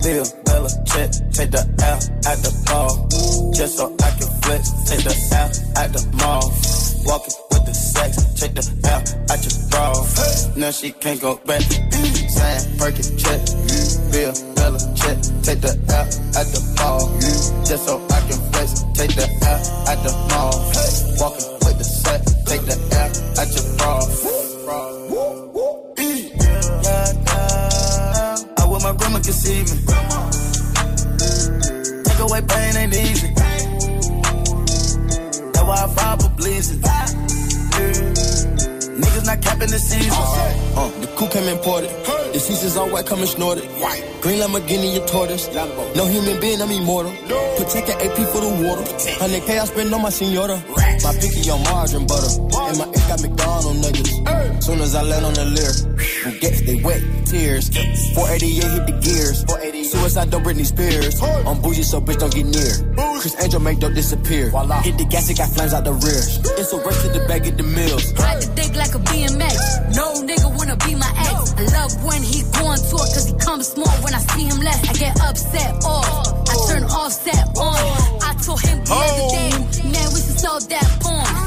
Bill, Bella check. Take the L at the ball. Just so I can flex. Take the L at the mall. Walking with the sex. Check the L at your bra. Now she can't go back. Saying, Burger check, Bill, Bella check. Take the L at the ball. Just so I can flex. Take the L at the mall. Walking with the sex. Take the L at your bra. I wish my grandma could see me. Take away pain ain't easy. That's why I fire for bleeding. Niggas not capping the season. Uh, the coup came imported. The seasons all white, coming snorted. Green Lamborghini, your tortoise. No human being, I'm immortal. Protect an AP for the water. 100K I spend on my senora. My picky on margarine butter. And my ink got McDonald niggas. Soon as I land on the lyre, Bugatti, they wet, tears. 488 hit the gears. Suicide, don't Britney Spears. I'm bougie, so bitch don't get near. Chris Angel make dope disappear. Hit the gas, it got flames out the rear. It's a race to the bag of the mills. Ride the dick like a BMX. No nigga wanna be my ex. I love when he go on tour cause he comes small when I see him less. I get upset off. I turn offset on. Oh. I told him the other day, man, we should sell that.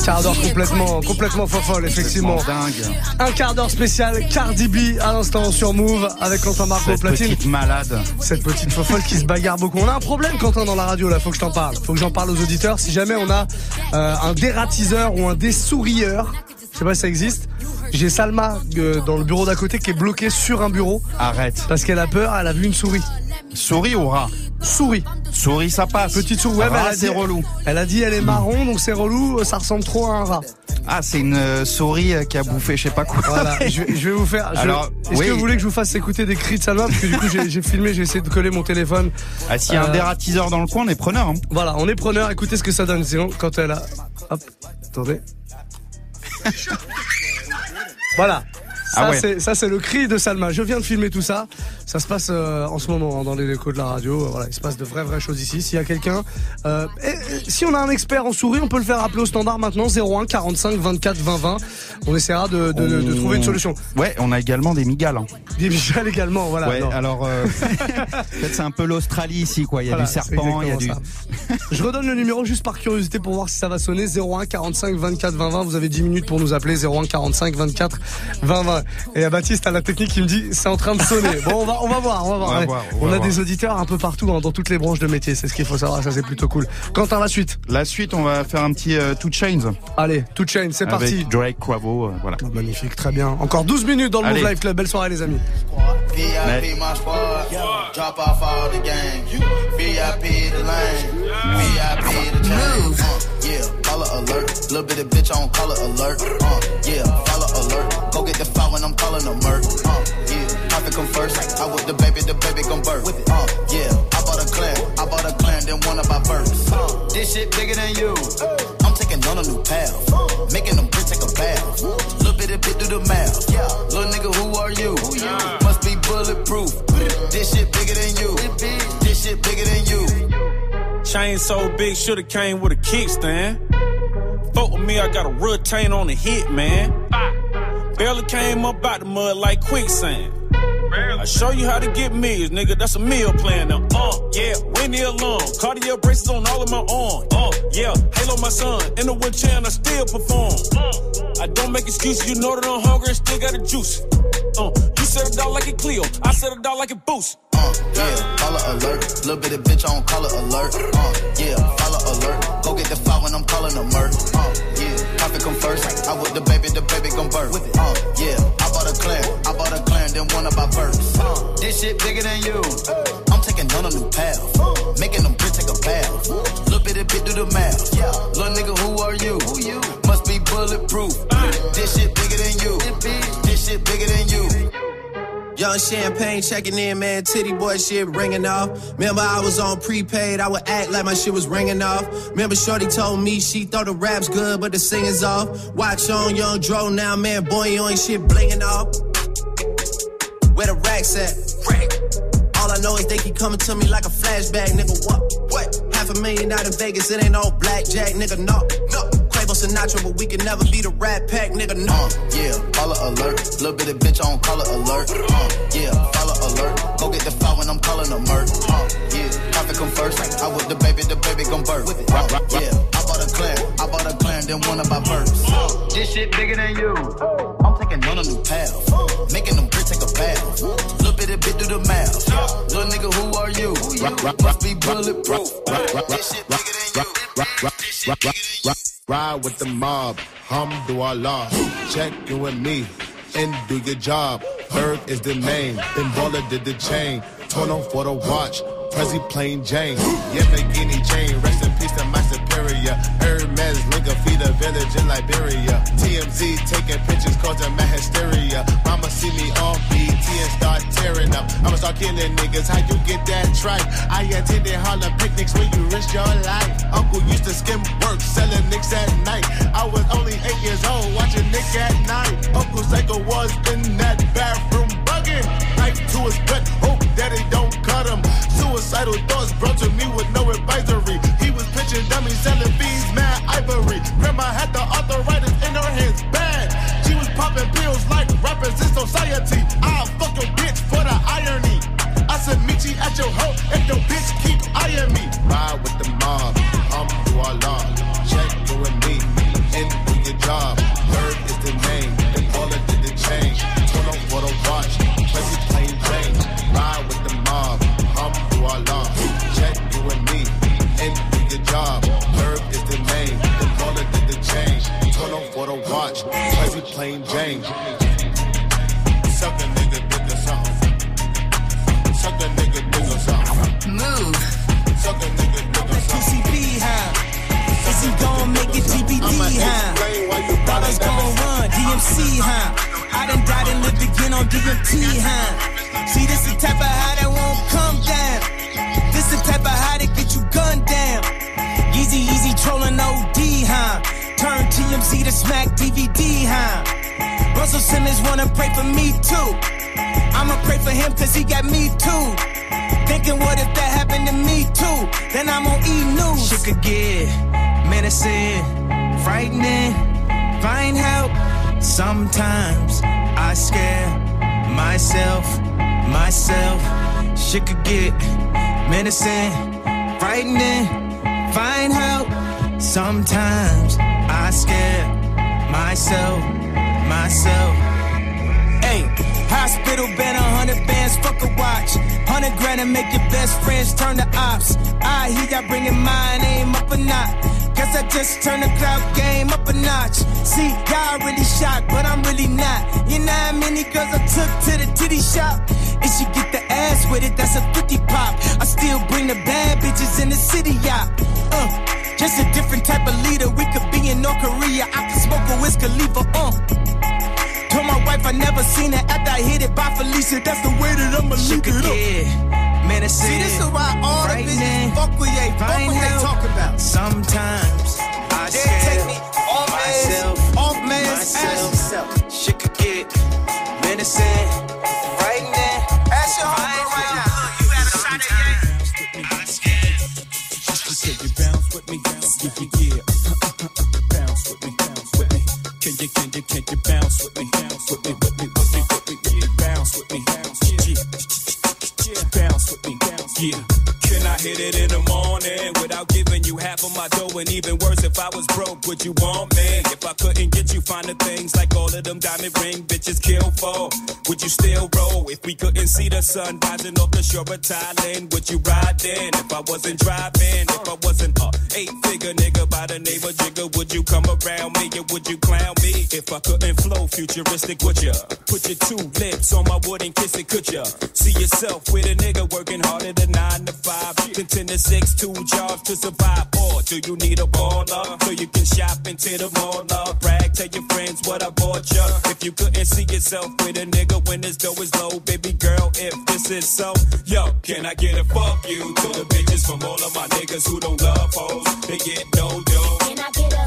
Quart d'heure complètement, complètement fofolle, effectivement. dingue. Un quart d'heure spécial Cardi B à l'instant sur Move avec Quentin Marco Cette platine. petite malade. Cette petite fofolle qui se bagarre beaucoup. On a un problème Quentin dans la radio là, faut que je t'en parle. Faut que j'en parle aux auditeurs. Si jamais on a euh, un dératiseur ou un dessourieur, je sais pas si ça existe. J'ai Salma euh, dans le bureau d'à côté qui est bloquée sur un bureau Arrête. parce qu'elle a peur, elle a vu une souris. Souris ou rat Souris. Souris, ça passe. Petite souris. Ouais, mais Rat, elle a dit- c'est relou. Elle a dit elle est marron donc c'est relou, ça ressemble trop à un rat. Ah, c'est une euh, souris euh, qui a bouffé je sais pas quoi. Voilà, je, vais- je vais vous faire. Alors, Est-ce oui. que vous voulez que je vous fasse écouter des cris de Salma Parce que du coup, j'ai filmé, j'ai essayé de coller mon téléphone. Ah, s'il y a un Euh, dératiseur dans le coin, on est preneur. Hein. Voilà, on est preneur. Écoutez ce que ça donne. Sinon, quand elle a. Hop, attendez. voilà. Ça, Ah ouais. c'est le cri de Salma. Je viens de filmer tout ça. Ça se passe euh, en ce moment hein, dans les échos de la radio. Euh, Voilà, il se passe de vraies, vraies choses ici. S'il y a quelqu'un. euh, et- et si on a un expert en souris, on peut le faire appeler au standard maintenant 01 45 24 20 20. On essaiera de, de- de- de trouver une solution. Ouais, on a également des migales. hein. Des Michel également, voilà. ouais, non. alors peut-être c'est un peu l'Australie ici, quoi. Il y a Voilà, du serpent, il y a du. Je redonne le numéro juste par curiosité pour voir si ça va sonner 01 45 24 20 20. Vous avez 10 minutes pour nous appeler 01 45 24 20 20. Et à Baptiste à la technique qui me dit c'est en train de sonner. Bon, on va on va voir, on va voir. On va Ouais. voir, on On va a voir. des auditeurs un peu partout hein, dans toutes les branches de métier, c'est ce qu'il faut savoir, ça c'est plutôt cool. Quentin la suite. La suite, on va faire un petit euh, Two Chains. Allez, tout chain, c'est parti. Drake Quavo, euh, voilà. Magnifique, très bien. Encore 12 minutes dans le Allez. Move Life Club. Belle soirée les amis. VIP my squad, drop off all the gang. VIP the lane, VIP the chain. Uh, yeah, color alert, little bit of bitch on color alert. Uh, yeah, follow alert, go get the file when I'm calling a murk. Uh, yeah, profit come first. I with the baby, the baby gon' birth. Uh, yeah, I bought a clan, I bought a clan, then one of my births. Uh, this shit bigger than you. I'm taking on a new path, making them bitch take a bath. Little bit of bit through the mouth. Yeah, little nigga, who are you? Must be bulletproof. This shit bigger than you. This shit bigger than you. Chain so big, shoulda came with a kickstand. Fuck with me, I got a retain on the hit, man. Barely came up out the mud like quicksand. I show you how to get meals, nigga. That's a meal plan now. Uh, yeah, Winnie alone. Cardio braces on all of my arm. Uh, yeah, Halo my son. In the wheelchair and I still perform. Uh, I don't make excuses. You know that I'm hungry and still got the juice. Uh, you set it out like a Clio. I set it out like a boost. Uh, yeah, follow alert. Little bit of bitch I on color alert. Uh, yeah, follow alert. Go get the file when I'm calling a murk. Uh, yeah, profit come first. I with the baby, the baby gon' birth. Uh, yeah, I bought a clan, I bought a clan, then one of my births. Uh, this shit bigger than you. I'm taking on a new path, making them bitch take a bath. Little bit of bit do the math. Yeah, little nigga, who are you? Must be bulletproof. Champagne checking in, man. Titty boy shit ringing off. Remember, I was on prepaid. I would act like my shit was ringing off. Remember, Shorty told me she thought the rap's good, but the singing's off. Watch on Young Dro now, man. Boy, you ain't shit blinging off. Where the racks at? Rack. All I know is they keep coming to me like a flashback, nigga. What? What? Half a million out in Vegas, it ain't no blackjack, nigga. No, no. Quavo Sinatra, but we can never be the rat pack, nigga. No. Uh, yeah, follow alert. Little bit of bitch on color alert. Uh, yeah, follow alert. Go get the file when I'm calling a murk. Uh, yeah, profit come first. I with the baby, the baby gon' birth. Uh, yeah, I bought a clan, I bought a clan, then one of my verse. This shit bigger than you. I'm taking on a new path. Making them bricks take a bath. Little bit of bit through the mouth. Little nigga, who are you? Must be bulletproof. This shit bigger than you. This shit bigger than you. Ride with the mob, Allah. Check you and me, and do your job. Berg is the name, then baller did the chain. Torn on for the watch, Prezi plain Jane. Yeah, Lamborghini chain, rest in to my superior. Hermes, Linga, feed a village in Liberia. TMZ taking pictures, causing my hysteria. Mama see me on BT and start tearing up. I'ma start killing niggas, how you get that tripe? I attended Harlem picnics when you risked your life. Uncle used to skim work, selling nicks at night. I was only eight years old, watching Nick at night. Uncle Psycho was in that bathroom bugging. Knife to his gut, hope it don't cut him. Suicidal thoughts brought to me with no advisory. He was dummies, selling fees, mad ivory. Grandma had the arthritis in her hands, bad. She was popping pills like rappers in society. I'll fuck your bitch for the irony. I said, meet you at your hoe if your bitch keep eyeing me. Ride with the mob, hum do Allah. Check you and me, and do your job. Bird is DMC, huh? I done died and lived again on DMT, huh? See, this the type of high that won't come down. This the type of high that get you gunned down. Easy, easy trolling OD, huh? Turn TMZ to smack DVD, huh? Russell Simmons wanna pray for me too. I'ma pray for him cause he got me too. Thinking what if that happened to me too? Then I'm on E! News. Shit could get menacing, frightening, find help. Sometimes I scare myself, myself. Shit could get menacing, frightening, find help. Sometimes I scare myself, myself. Hey, hospital been a hundred bands, fuck a watch. Hundred grand and make your best friends turn to ops. I hear y'all bringing mine aim up a knot. Guess I just turned the cloud game up a notch. See, y'all really shocked, but I'm really not. You know how many girls I took to the titty shop? And she get the ass with it, that's a 50 pop. I still bring the bad bitches in the city, y'all. Uh, just a different type of leader. We could be in North Korea. I can smoke a whiskey, leave her, uh. Told my wife I never seen it after I hit it by Felicia. That's the way that I'ma leave it up. Menacing, See, this is why all the bitches fuck with they, fuck what they talk about. Sometimes I they take me off myself, off man's myself. Shit could get menacing, frightening. Ask your homegirl right now. Look, you had a shot at Can you bounce with me? Yeah, yeah, yeah. My dough? And even worse, if I was broke, would you want me? If I couldn't get you finer things like all them diamond ring bitches kill for, would you still roll? If we couldn't see the sun rising off the shore of Thailand, would you ride then? If I wasn't driving, if I wasn't a eight figure nigga by the name of Jigga, would you come around me or would you clown me? If I couldn't flow futuristic, would ya? Put your two lips on my wood and kiss it, could ya? See yourself with a nigga working harder than nine to five. Contend to six, two jobs to survive. Or do you need a baller so you can shop into the mall? Brag, tell your friends what I bought ya. If you couldn't see yourself with a nigga when this dough is low, baby girl, if this is so, yo, can I get a fuck you to the bitches from all of my niggas who don't love hoes? They get no dough. Can I get a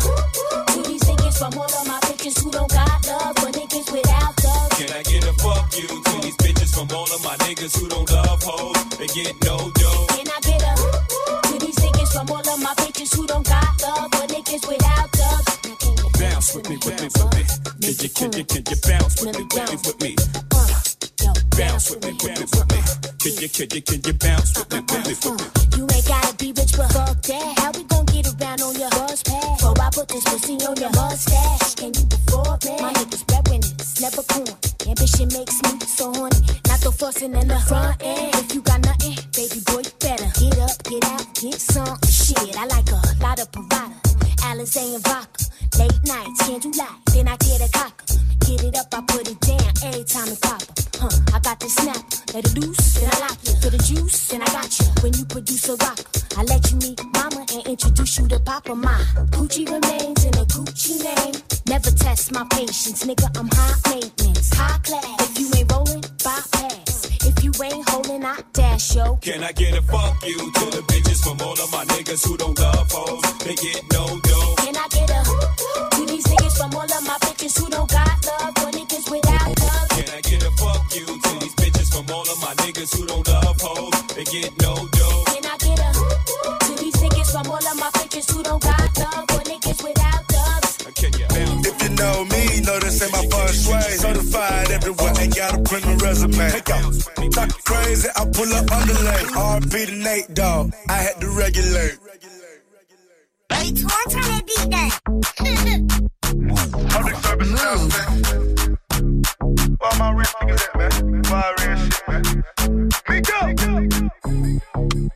to these niggas from all of my bitches who don't got love for niggas without love? Can I get a fuck you to these bitches from all of my niggas who don't love hoes? They get no dough. Can I get a to these niggas from all of my bitches who don't got love for niggas without? Bounce with me, with me, with me. Can you, can you, can you bounce with me, with me, with me? Bounce with me, with me, with me. Can you, can you, can you bounce with me, with me, with me? You ain't gotta be rich, but fuck that. How we gon' get around on your bus pass? Before I put this pussy on your mustache, can you afford me? My niggas breadwinners, never corn. Ambition makes me so horny. Not the fussing in the front end. If you got nothing, baby boy, you better get up, get out, get some shit. I like a lot of Parada, Alizé and vodka. Late nights, candlelight, then I get a cocker. Get it up, I put it down every time it pop. Huh, I got the snap, let it loose, then I lock you. For the juice, then I got you. When you produce a rock, I let you meet mama and introduce you to papa. My Gucci remains in a Gucci name. Never test my patience, nigga. I'm high maintenance, high class. If you ain't rolling, bypass. If you ain't holding, I dash yo. Can I get a fuck you to the bitches from all of my niggas who don't love hoes? They get no dough. Can I get a to these niggas from all of my bitches who don't got love for niggas without love? Can I get a fuck you to these bitches from all of my niggas who don't love hoes? Know this ain't my first way. Certified everywhere, ain't gotta print a resume. Talk crazy, I pull up underlay. RP to Nate, dog. I had to regulate. Hey, turn that beat down. Public service announcement. Where my rich niggas at, man? Why real shit, man? Me go.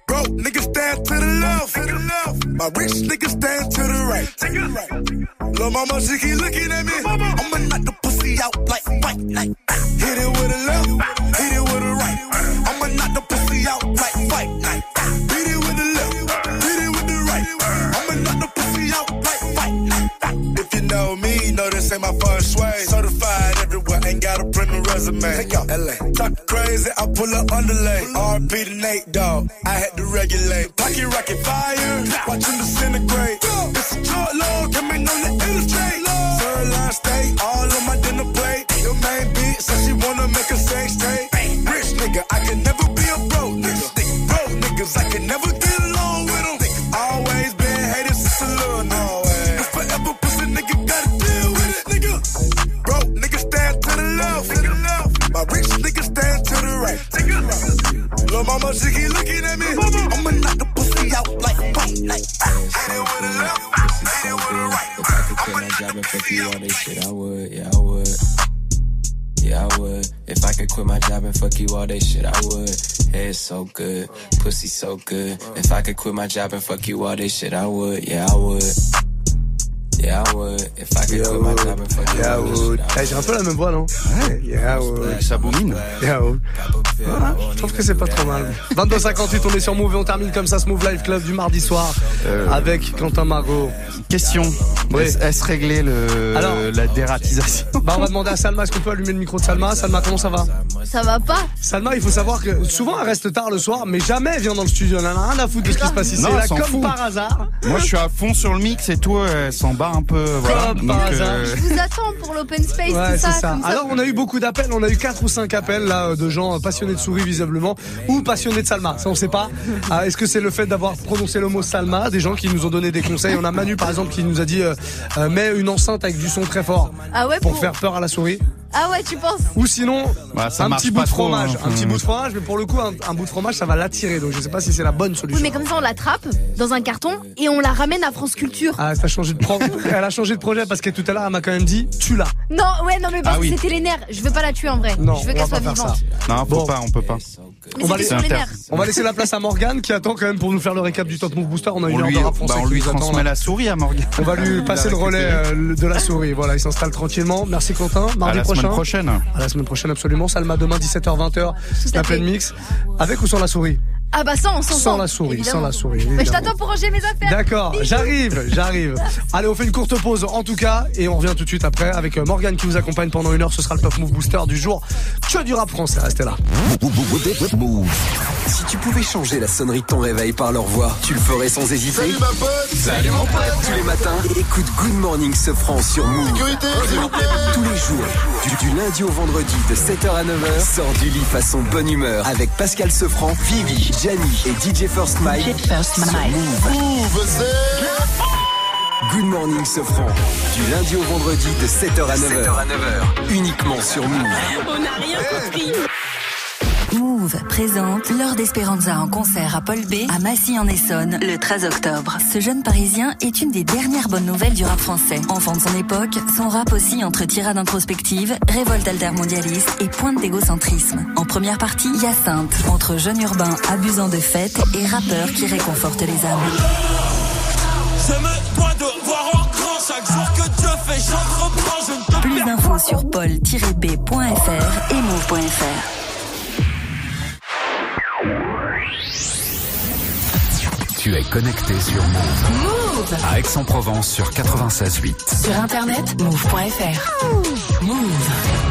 Bro, niggas stand to the left. To the left. My rich niggas stand to the right. To the right. Lil' mama, she keep looking at me. I'ma knock the pussy out like fight night. Hit it with a left, hit it with a right. I'ma knock the pussy out like fight night. Hit it with the left, hit it with the right. I'ma knock the pussy out like fight night. If you know me, know this ain't my first way. Certified everywhere, ain't gotta print a resume. Take out LA. Talk crazy, I pull up underlay. RP to Nate, dog. I had to regulate. Pocket rocket fire, watch him disintegrate. It's a short load, coming on the illustrate. Line steak, all on my dinner plate. Your main beat says she wanna make a sex tape. Rich nigga, I can never be a broke nigga. Broke niggas, I can never all this shit, I would, yeah, I would. Yeah, I would. If I could quit my job and fuck you all day shit, I would. Head so good, pussy so good. If I could quit my job and fuck you all day shit, I would. Yeah, I would. Yeah, I would. If I could quit my job and fuck you Yeah, would. I Eh, J'ai un peu la même voix, non? Ouais, yeah, would. Ça boumine. Yeah, would. Voilà, je trouve que c'est pas trop mal. 22h58, on est sur Move et on termine comme ça ce Move Live Club du mardi soir avec Quentin Margot. Question. Oui. Est-ce réglé le, Alors. la dératisation? Bah, on va demander à Salma, est-ce qu'on peut allumer le micro de Salma? Salma, comment ça va? Ça va pas Salma, il faut savoir que souvent elle reste tard le soir, mais jamais elle vient dans le studio. Elle en a rien à foutre de ce qui se passe ici. Non, C'est là comme fout. par hasard. Moi, je suis à fond sur le mix et toi, elle s'en bat un peu. Voilà. Comme par hasard. euh, Je vous attends pour l'open space, Ouais, tout ça. c'est ça. comme Alors, on a eu beaucoup d'appels. On a eu quatre ou cinq appels là de gens passionnés de souris visiblement ou passionnés de Salma. Ça, on sait pas. Ah, Est-ce que c'est le fait d'avoir prononcé le mot Salma? Des gens qui nous ont donné des conseils. On a Manu par exemple qui nous a dit euh, euh, mets une enceinte avec du son très fort Ah ouais, pour pour- faire peur à la souris. Ah ouais, tu penses Ou sinon, Bah, ça un petit bout de trop, fromage. hein. Un petit Hmm. bout de fromage, mais pour le coup, un, un bout de fromage, ça va l'attirer. Donc, je sais pas si c'est la bonne Oui, solution. mais comme ça, on l'attrape dans un carton et on la ramène à France Culture. Ah, ça a changé de pro- Elle a changé de projet parce que tout à l'heure, elle m'a quand même dit, tu l'as. Non, ouais, non, mais parce Ah que oui. c'était les nerfs. Je veux pas la tuer en vrai. Non, je veux qu'elle soit vivante. ça. Non, faut Bon. pas, on peut pas. Mais On va, laisser, sur les inter. nerfs. on va laisser la place à Morgane qui attend quand même pour nous faire le récap du Top Move Booster. On a On une lui, bah, on lui attend, la souris à Morgan. On va lui passer le relais euh, de la souris. Voilà, il s'installe tranquillement. Merci Quentin. Mardi À la prochain. semaine prochaine. À la semaine prochaine, absolument. Salma demain 17h-20h. Snap fait. and Mix. Avec ou sans la souris? Ah bah sans, sans, Sans la souris, sans la souris. Mais je t'attends pour ranger mes affaires. D'accord, j'arrive, j'arrive. Allez, on fait une courte pause en tout cas et on revient tout de suite après avec euh, Morgan qui vous accompagne pendant une heure. Ce sera le Top Move Booster du jour. Que du rap français, restez là. Si tu pouvais changer la sonnerie de ton réveil par leur voix, tu le ferais sans hésiter. Salut ma pote Salut mon pote Tous les matins, écoute Good Morning Sofran sur Move. Sécurité, s'il vous plaît Tous les jours, du, du lundi au vendredi de 7h à 9h, sors du lit façon bonne humeur avec Pascal Sefranc, Vivi, Gianni et DJ First Mike. sur Move. Good Morning Sofran, du lundi au vendredi de 7h à 9h. Uniquement sur Move. On n'a rien compris. Move présente Lord Esperanza en concert à Paul B à Massy-en-Essonne le 13 octobre. Ce jeune parisien est une des dernières bonnes nouvelles du rap français. Enfant de son époque, son rap aussi entre tirade introspective, révolte altermondialiste et pointe d'égocentrisme. En première partie, Hyacinthe, entre jeune urbain abusant de fêtes et rappeur qui réconforte les âmes. En Plus d'infos sur paul-b.fr et move.fr. Tu es connecté sur Move. Move À Aix-en-Provence sur 96.8. Sur internet, move.fr. Move.